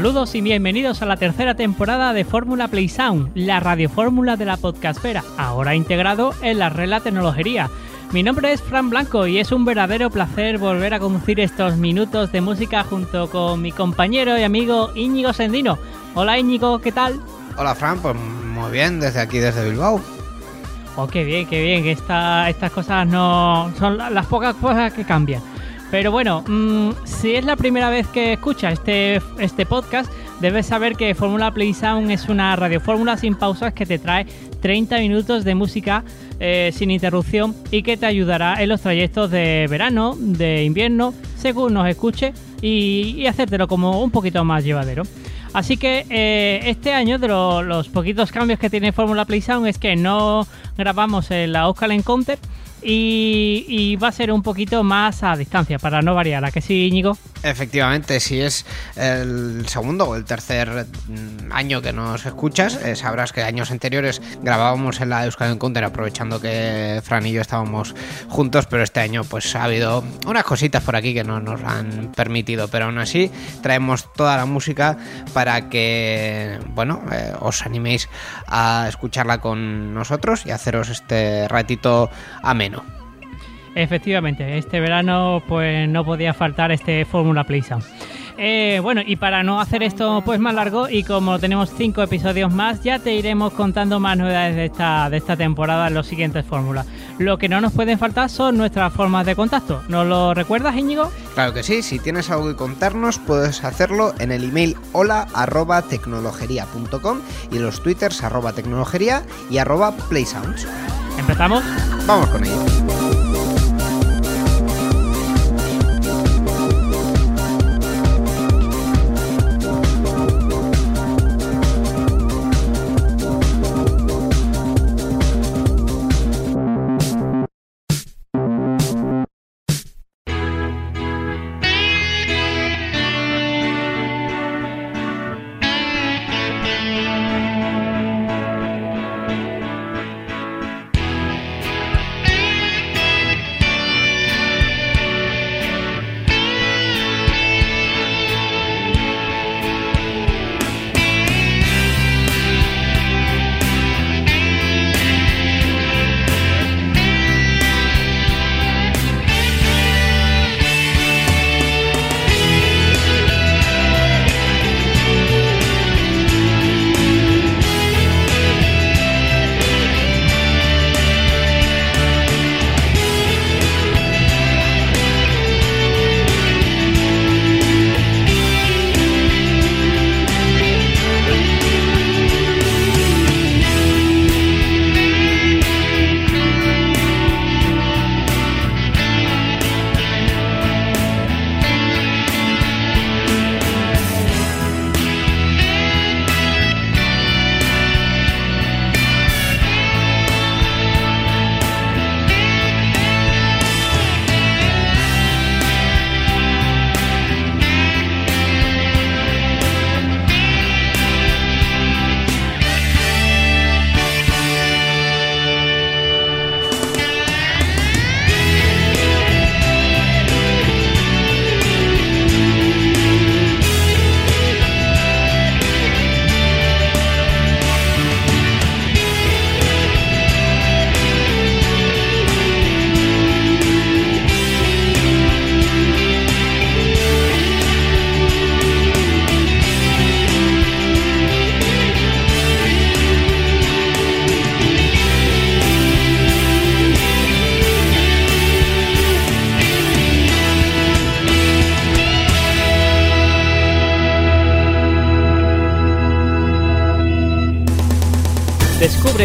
Saludos y bienvenidos a la tercera temporada de Fórmula Play Sound, la radiofórmula de la podcastfera, ahora integrado en la red La Tecnología. Mi nombre es Fran Blanco y es un verdadero placer volver a conducir estos minutos de música junto con mi compañero y amigo Íñigo Sendino. Hola Íñigo, ¿qué tal? Hola Fran, pues muy bien, desde aquí, desde Bilbao. Oh, qué bien, qué bien, que estas cosas no son las pocas cosas que cambian. Pero bueno, mm, si es la primera vez que escuchas este, este podcast, debes saber que Fórmula Play Sound es una radiofórmula sin pausas que te trae 30 minutos de música eh, sin interrupción y que te ayudará en los trayectos de verano, de invierno, según nos escuche y, hacértelo como un poquito más llevadero. Así que eh, este año de los poquitos cambios que tiene Fórmula Play Sound es que no grabamos en la Oscar Encounter y, va a ser un poquito más a distancia para no variar, ¿a que sí, Íñigo? Efectivamente, si es el segundo o el tercer mm, año que nos escuchas, eh, sabrás que años anteriores grabábamos en la Euskadi Encounter aprovechando que Fran y yo estábamos juntos, pero este año pues ha habido unas cositas por aquí que no nos han permitido, pero aún así traemos toda la música para que, bueno, eh, os animéis a escucharla con nosotros y haceros este ratito ameno. Efectivamente, este verano pues no podía faltar este Fórmula Play eh, bueno, y para no hacer esto pues más largo y como tenemos cinco episodios más, ya te iremos contando más novedades de esta, de esta temporada en los siguientes fórmulas. Lo que no nos pueden faltar son nuestras formas de contacto. ¿Nos lo recuerdas, Íñigo? Claro que sí, si tienes algo que contarnos puedes hacerlo en el email hola arroba tecnologería.com y en los twitters arroba tecnologería y arroba playsounds. ¿Empezamos? Vamos con ello.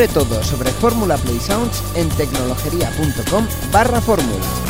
Descubre todo sobre Fórmula Play Sounds en tecnologería.com barra fórmula.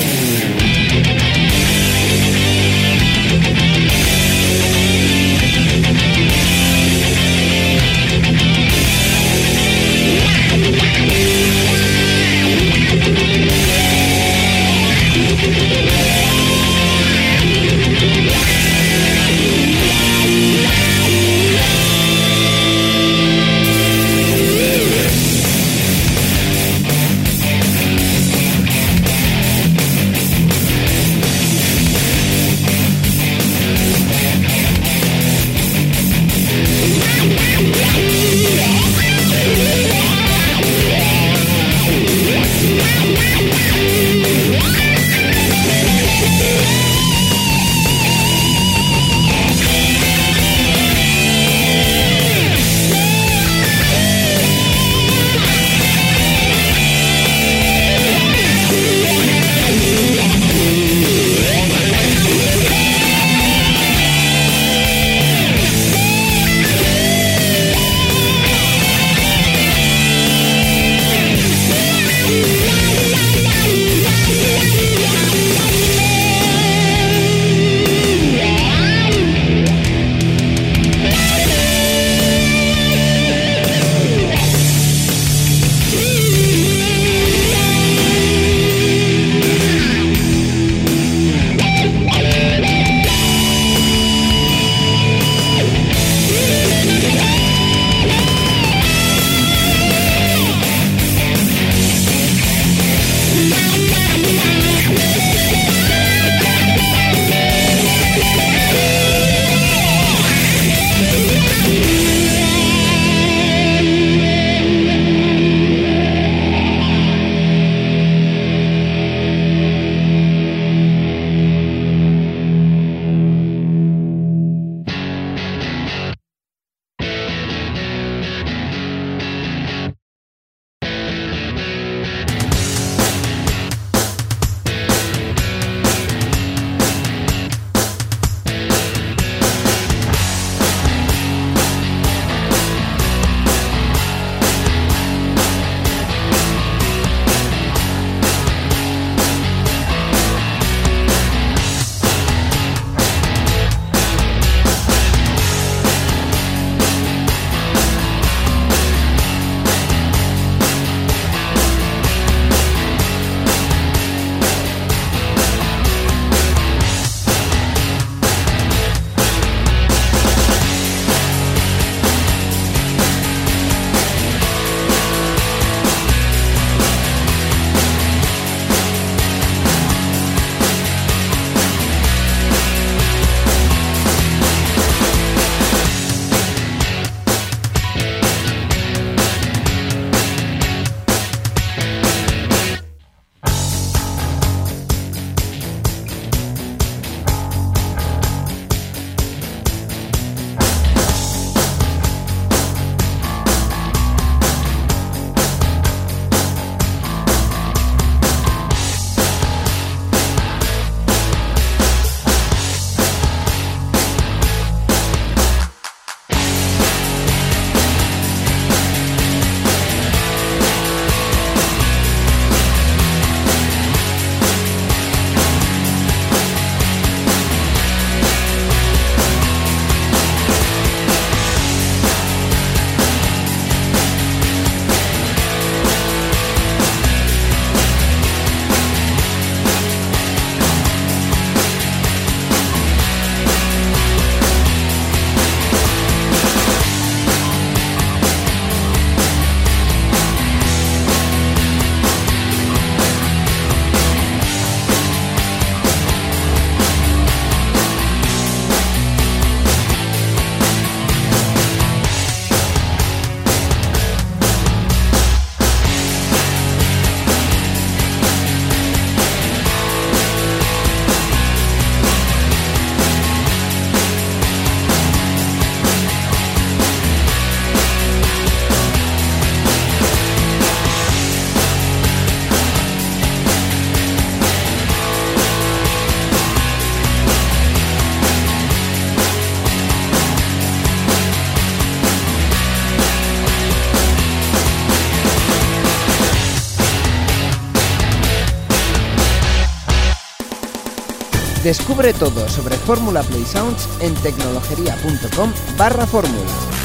Descubre todo sobre Fórmula Play Sounds en tecnologería.com barra fórmula.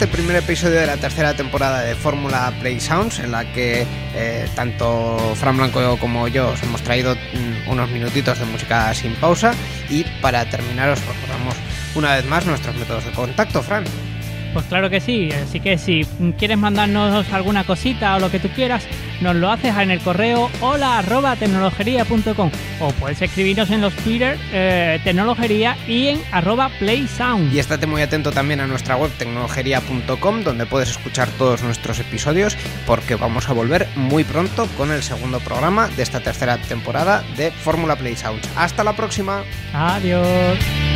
Este primer episodio de la tercera temporada de Fórmula Play Sounds, en la que eh, tanto Fran Blanco como yo os hemos traído mm, unos minutitos de música sin pausa. Y para terminar, os recordamos una vez más nuestros métodos de contacto, Fran. Pues claro que sí, así que si quieres mandarnos alguna cosita o lo que tú quieras, nos lo haces en el correo hola arroba tecnologería.com o puedes escribirnos en los Twitter eh, tecnologería y en arroba playsound. Y estate muy atento también a nuestra web tecnologería.com donde puedes escuchar todos nuestros episodios porque vamos a volver muy pronto con el segundo programa de esta tercera temporada de Fórmula Play Sounds. Hasta la próxima. Adiós.